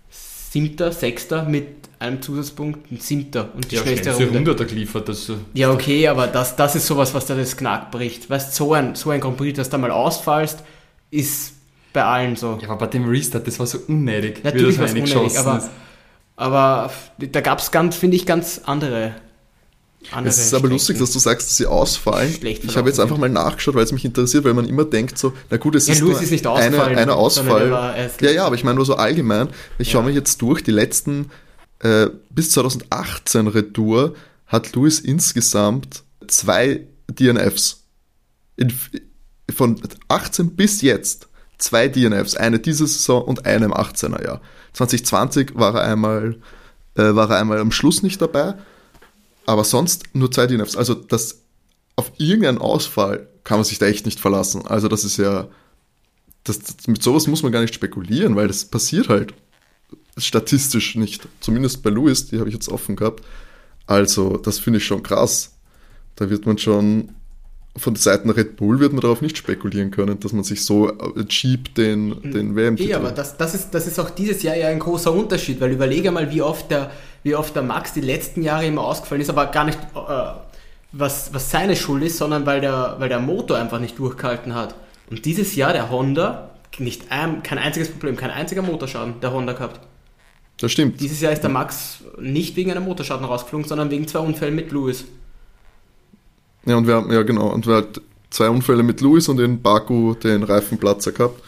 Siebter, Sechster mit einem Zusatzpunkt, ein Siebter und die ja, schnellste Runde. Runde hat er geliefert. Also, Ja, okay, aber das, das ist sowas, was da das Knack bricht. Weißt so ein, so ein Grand Prix, dass du da mal ausfallst, ist bei allen so. ja, aber bei dem Restart, das war so unnötig. Natürlich war das es unnötig, aber, aber da gab es ganz, finde ich, ganz andere. andere Es ist aber lustig, dass du sagst, dass sie ausfallen. Ich habe jetzt einfach mal nachgeschaut, weil es mich interessiert, weil man immer denkt so, na gut, es Ja, ist Lewis nur ist nicht eine, ausgefallen, eine sondern Ausfall. ja, ja, aber ich meine nur so allgemein. Ich schaue Ja. mir jetzt durch, die letzten äh, bis 2018 Retour hat Lewis insgesamt zwei DNFs. In, von 18 bis jetzt zwei DNFs, eine diese Saison und eine im 18er Jahr. 2020 war er einmal, äh, war er einmal am Schluss nicht dabei, aber sonst nur zwei DNFs. Also das auf irgendeinen Ausfall kann man sich da echt nicht verlassen. Also das ist ja, das, mit sowas muss man gar nicht spekulieren, weil das passiert halt statistisch nicht. Zumindest bei Lewis, die habe ich jetzt offen gehabt. Also das finde ich schon krass. Da wird man schon von Seiten Red Bull wird man darauf nicht spekulieren können, dass man sich so äh, cheap den, den WM-Titel... Eh, aber das, das, ist, das ist auch dieses Jahr ja ein großer Unterschied, weil überlege mal, wie oft der, wie oft der Max die letzten Jahre immer ausgefallen ist, aber gar nicht, äh, was, was seine Schuld ist, sondern weil der, weil der Motor einfach nicht durchgehalten hat. Und dieses Jahr der Honda, nicht ein, kein einziges Problem, kein einziger Motorschaden der Honda gehabt. Das stimmt. Dieses Jahr ist der Max nicht wegen einem Motorschaden rausgeflogen, sondern wegen zwei Unfällen mit Lewis. Ja, und wir haben, ja genau, und wir hatten zwei Unfälle mit Lewis und in Baku den Reifenplatzer gehabt.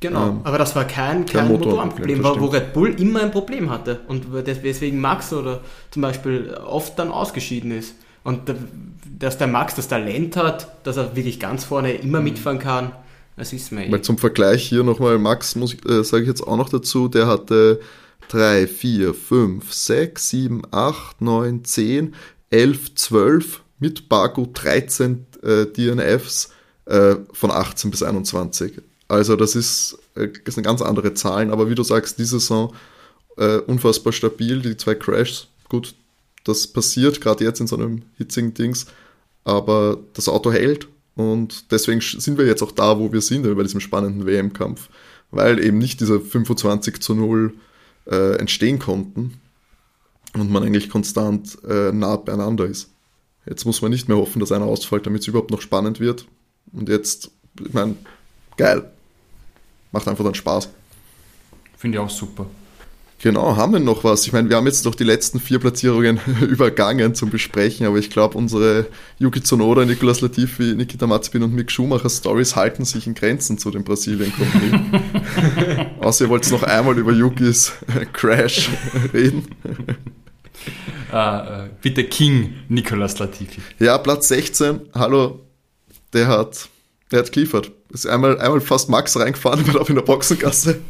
Genau, Ähm, aber das war kein, kein Motorenproblem, war, wo. Red Bull immer ein Problem hatte und des- weswegen Max oder zum Beispiel oft dann ausgeschieden ist. Und da- dass der Max das Talent hat, dass er wirklich ganz vorne immer mitfahren kann, das ist mir eh. Weil zum Vergleich hier nochmal, Max, muss ich, äh, sage ich jetzt auch noch dazu, der hatte 3, 4, 5, 6, 7, 8, 9, 10, 11, 12 mit Baku 13 äh, DNFs äh, von 18 bis 21. Also das ist, äh, das sind ganz andere Zahlen, aber wie du sagst, die Saison äh, unfassbar stabil, die zwei Crashs, gut, das passiert gerade jetzt in so einem hitzigen Dings, aber das Auto hält und deswegen sind wir jetzt auch da, wo wir sind, bei diesem spannenden WM-Kampf, weil eben nicht diese 25 zu 0 äh, entstehen konnten und man eigentlich konstant äh, nah beieinander ist. Jetzt muss man nicht mehr hoffen, dass einer ausfällt, damit es überhaupt noch spannend wird. Und jetzt, ich meine, geil. Macht einfach dann Spaß. Finde ich auch super. Genau, haben wir noch was? Ich meine, wir haben jetzt noch die letzten vier Platzierungen übergangen zum Besprechen, aber ich glaube, unsere Yuki Tsunoda, Nicolas Latifi, Nikita Mazepin und Mick Schumacher Stories halten sich in Grenzen zu dem brasilien Grand Außer ihr wollt noch einmal über Yukis Crash reden. Äh, äh, bitte King Nicolas Latifi. Ja, Platz 16, hallo, der hat, der hat geliefert. Ist einmal, einmal fast Max reingefahren, war auch in der Boxengasse.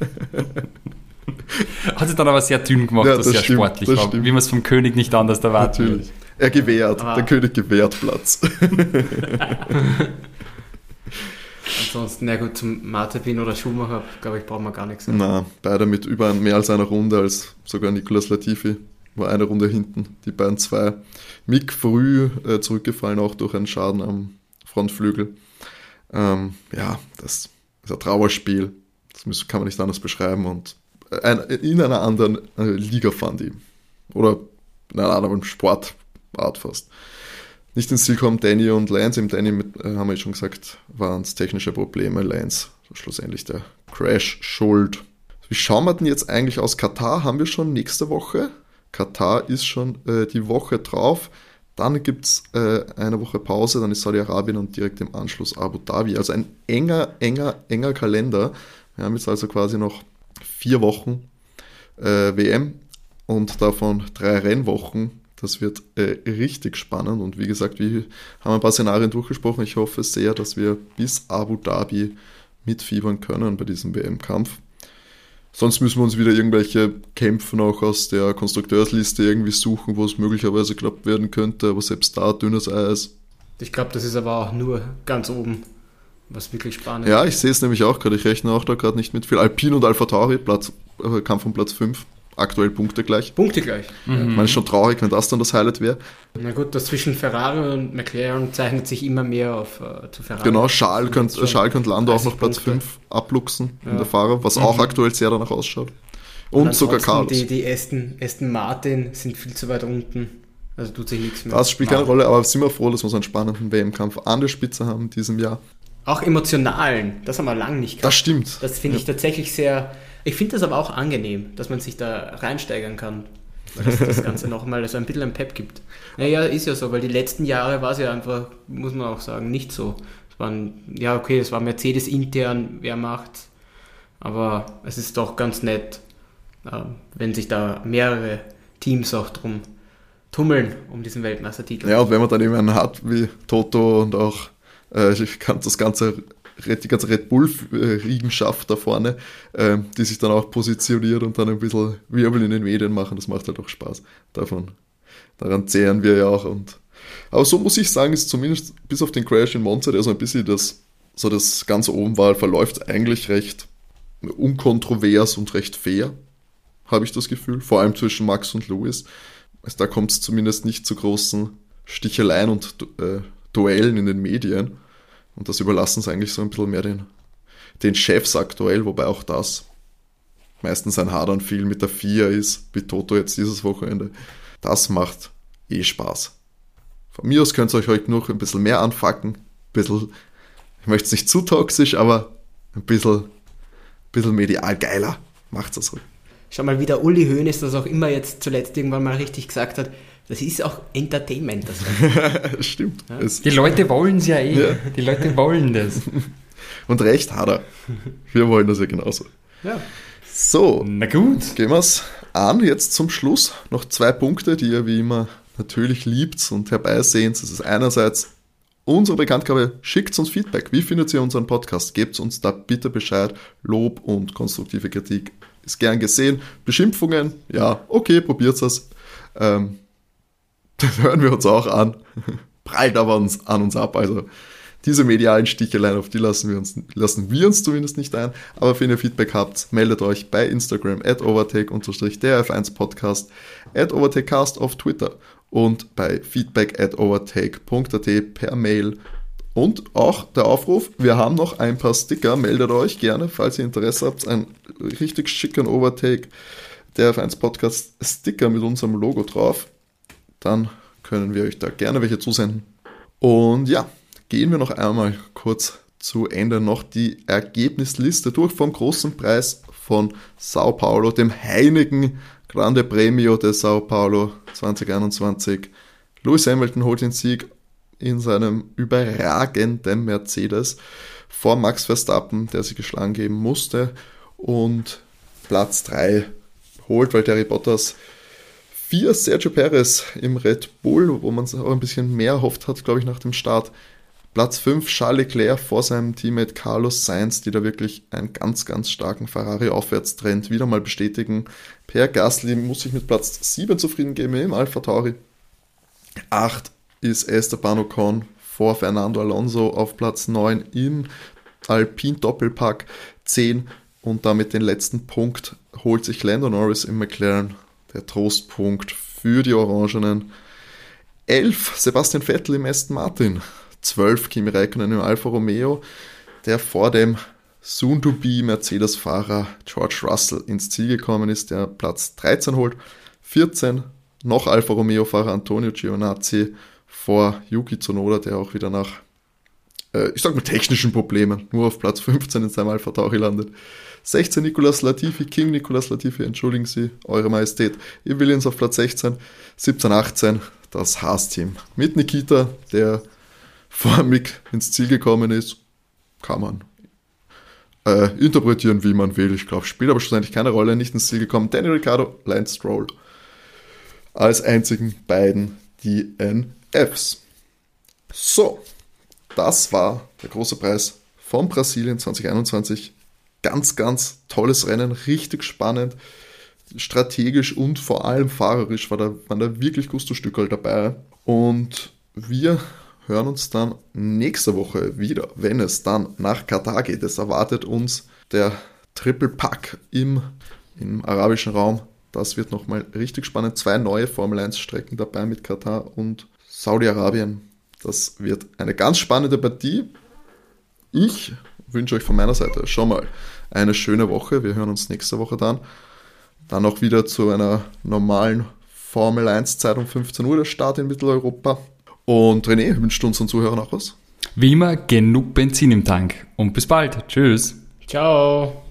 Hat sich dann aber sehr dünn gemacht, Ja, was das sehr stimmt, sportlich das war. stimmt. Wie man es vom König nicht anders erwarten Natürlich. würde. Er gewährt, Ah. der König gewährt Platz. Ansonsten, na gut, zum Mazepin oder Schumacher, glaube ich, brauchen wir gar nichts sagen. Na, beide mit über mehr als einer Runde als sogar Nicolas Latifi. War eine Runde hinten, die beiden zwei. Mick früh äh, zurückgefallen, auch durch einen Schaden am Frontflügel. Ähm, ja, das ist ein Trauerspiel. Das muss, kann man nicht anders beschreiben. Und in einer anderen äh, Liga fahren die. Oder in einer anderen Sportart fast. Nicht ins Ziel kommen Danny und Lance. Im Danny, mit, äh, haben wir schon gesagt, waren es technische Probleme. Lance schlussendlich der Crash schuld. Wie schauen wir denn jetzt eigentlich aus? Katar haben wir schon nächste Woche. Katar ist schon äh, die Woche drauf. Dann gibt es äh, eine Woche Pause, dann ist Saudi-Arabien und direkt im Anschluss Abu Dhabi. Also ein enger, enger, enger Kalender. Wir haben jetzt also quasi noch vier Wochen äh, WM und davon drei Rennwochen. Das wird äh, richtig spannend und wie gesagt, wir haben ein paar Szenarien durchgesprochen. Ich hoffe sehr, dass wir bis Abu Dhabi mitfiebern können bei diesem WM-Kampf. Sonst müssen wir uns wieder irgendwelche Kämpfe noch aus der Konstrukteursliste irgendwie suchen, wo es möglicherweise knapp werden könnte, aber selbst da dünnes Eis. Ich glaube, das ist aber auch nur ganz oben, was wirklich spannend Ja, ich sehe es nämlich auch gerade. Ich rechne auch da gerade nicht mit viel. Alpine und Alpha Tauri, Platz, äh, Kampf um Platz 5. Aktuell Punkte gleich. Punkte gleich. Ich meine, ist schon traurig, wenn das dann das Highlight wäre. Na gut, das zwischen Ferrari und McLaren zeichnet sich immer mehr auf äh, zu Ferrari. Genau, Charles Und könnte Charles könnte Lando auch 30 noch Platz Punkte. 5 abluchsen in Ja. der Fahrer, was auch aktuell sehr danach ausschaut. Und, sogar ansonsten Carlos. Die, die Aston, Aston Martin sind viel zu weit unten. Also tut sich nichts mehr. Das spielt keine. Rolle, aber sind wir froh, dass wir so einen spannenden WM-Kampf an der Spitze haben in diesem Jahr. Auch emotionalen, das haben wir lange nicht Das gehabt. stimmt. Das finde ich tatsächlich sehr. Ich finde das aber auch angenehm, dass man sich da reinsteigern kann. Weil das, das Ganze nochmal so ein bisschen ein Pep gibt. Naja, ist ja so, weil die letzten Jahre war es ja einfach, muss man auch sagen, nicht so. Es waren, ja, okay, es war Mercedes intern, wer macht. Aber es ist doch ganz nett, äh, wenn sich da mehrere Teams auch drum tummeln um diesen Weltmeistertitel. Ja, und wenn man dann eben einen hat wie Toto und auch ich kann das ganze die ganze Red Bull-Riegenschaft da vorne, äh, die sich dann auch positioniert und dann ein bisschen Wirbel in den Medien machen, das macht halt auch Spaß. Davon, daran zehren wir ja auch. Und, aber so muss ich sagen, ist zumindest bis auf den Crash in Monza, der so ein bisschen das, so das Ganze oben war, verläuft eigentlich recht unkontrovers und recht fair, habe ich das Gefühl. Vor allem zwischen Max und Lewis. Also da kommt es zumindest nicht zu großen Sticheleien und äh, Duellen in den Medien. Und das überlassen sie eigentlich so ein bisschen mehr den, den Chefs aktuell, wobei auch das meistens ein Hadern viel mit der FIA ist, wie Toto jetzt dieses Wochenende. Das macht eh Spaß. Von mir aus könnt ihr euch heute noch ein bisschen mehr anfacken. Ein bisschen, ich möchte es nicht zu toxisch, aber ein bisschen, bisschen medial geiler. Macht's das ruhig. Schau mal, wie der Uli Hoeneß das auch immer jetzt zuletzt irgendwann mal richtig gesagt hat. Das ist auch Entertainment. Das Stimmt. Es, Die Leute wollen es ja eh. Ja. Die Leute wollen das. und recht hat er. Wir wollen das ja genauso. ja. So, Na gut. gehen wir's an. Jetzt zum Schluss noch zwei Punkte, die ihr wie immer natürlich liebt und herbeisehnt. Das ist einerseits unsere Bekanntgabe. Schickt uns Feedback. Wie findet ihr unseren Podcast? Gebt uns da bitte Bescheid. Lob und konstruktive Kritik ist gern gesehen. Beschimpfungen, ja, okay, probiert es. Ähm, das hören wir uns auch an. Prallt aber uns, an uns ab. Also diese medialen Sticheleien, auf die lassen wir uns, lassen wir uns zumindest nicht ein. Aber wenn ihr Feedback habt, meldet euch bei Instagram at overtake-der F1 Podcast, at overtakecast auf Twitter und bei feedback at overtake.at per Mail. Und auch der Aufruf, wir haben noch ein paar Sticker, meldet euch gerne, falls ihr Interesse habt, ein richtig schicken Overtake der F1 Podcast Sticker mit unserem Logo drauf. Dann können wir euch da gerne welche zusenden. Und ja, gehen wir noch einmal kurz zu Ende noch die Ergebnisliste durch vom großen Preis von Sao Paulo, dem heiligen Grande Premio de Sao Paulo 2021. Lewis Hamilton holt den Sieg in seinem überragenden Mercedes vor Max Verstappen, der sich geschlagen geben musste. Und Platz 3 holt Valtteri Bottas. 4 Sergio Perez im Red Bull, wo man es auch ein bisschen mehr erhofft hat, glaube ich, nach dem Start. Platz 5 Charles Leclerc vor seinem Teammate Carlos Sainz, die da wirklich einen ganz, ganz starken Ferrari-Aufwärtstrend wieder mal bestätigen. Per Gasly muss sich mit Platz 7 zufrieden geben im Alpha Tauri. 8 ist Esteban Ocon vor Fernando Alonso auf Platz 9 im Alpine Doppelpack. 10 und damit den letzten Punkt holt sich Lando Norris im McLaren. Der Trostpunkt für die Orangenen. 11 Sebastian Vettel im Aston Martin. 12 Kimi Räikkönen im Alfa Romeo, der vor dem soon-to-be Mercedes-Fahrer George Russell ins Ziel gekommen ist, der Platz 13 holt. 14 noch Alfa Romeo-Fahrer Antonio Giovinazzi vor Yuki Tsunoda, der auch wieder nach, äh, ich sag mal, technischen Problemen nur auf Platz 15 in seinem Alpha Tauri landet. 16 Nicolas Latifi, King Nicolas Latifi, entschuldigen Sie, Eure Majestät, ihr Williams auf Platz 16, 17, 18 das Haas-Team mit Nikita, der vor Mick ins Ziel gekommen ist, kann man äh, interpretieren, wie man will. Ich glaube, spielt aber schlussendlich keine Rolle, nicht ins Ziel gekommen. Danny Ricciardo, Lance Stroll als einzigen beiden DNFs. So, das war der große Preis von Brasilien 2021. ganz, ganz tolles Rennen, richtig spannend, strategisch und vor allem fahrerisch war da, waren da wirklich Gusto-Stückel dabei. Und wir hören uns dann nächste Woche wieder, wenn es dann nach Katar geht. Es erwartet uns der Triple Pack im, im arabischen Raum. Das wird nochmal richtig spannend. Zwei neue Formel 1 Strecken dabei mit Katar und Saudi-Arabien. Das wird eine ganz spannende Partie. Ich wünsche euch von meiner Seite schon mal eine schöne Woche. Wir hören uns nächste Woche dann. Dann auch wieder zu einer normalen Formel 1 Zeit um 15 Uhr, der Start in Mitteleuropa. Und René, wünscht unseren Zuhörern auch was? Wie immer, genug Benzin im Tank. Und bis bald. Tschüss. Ciao.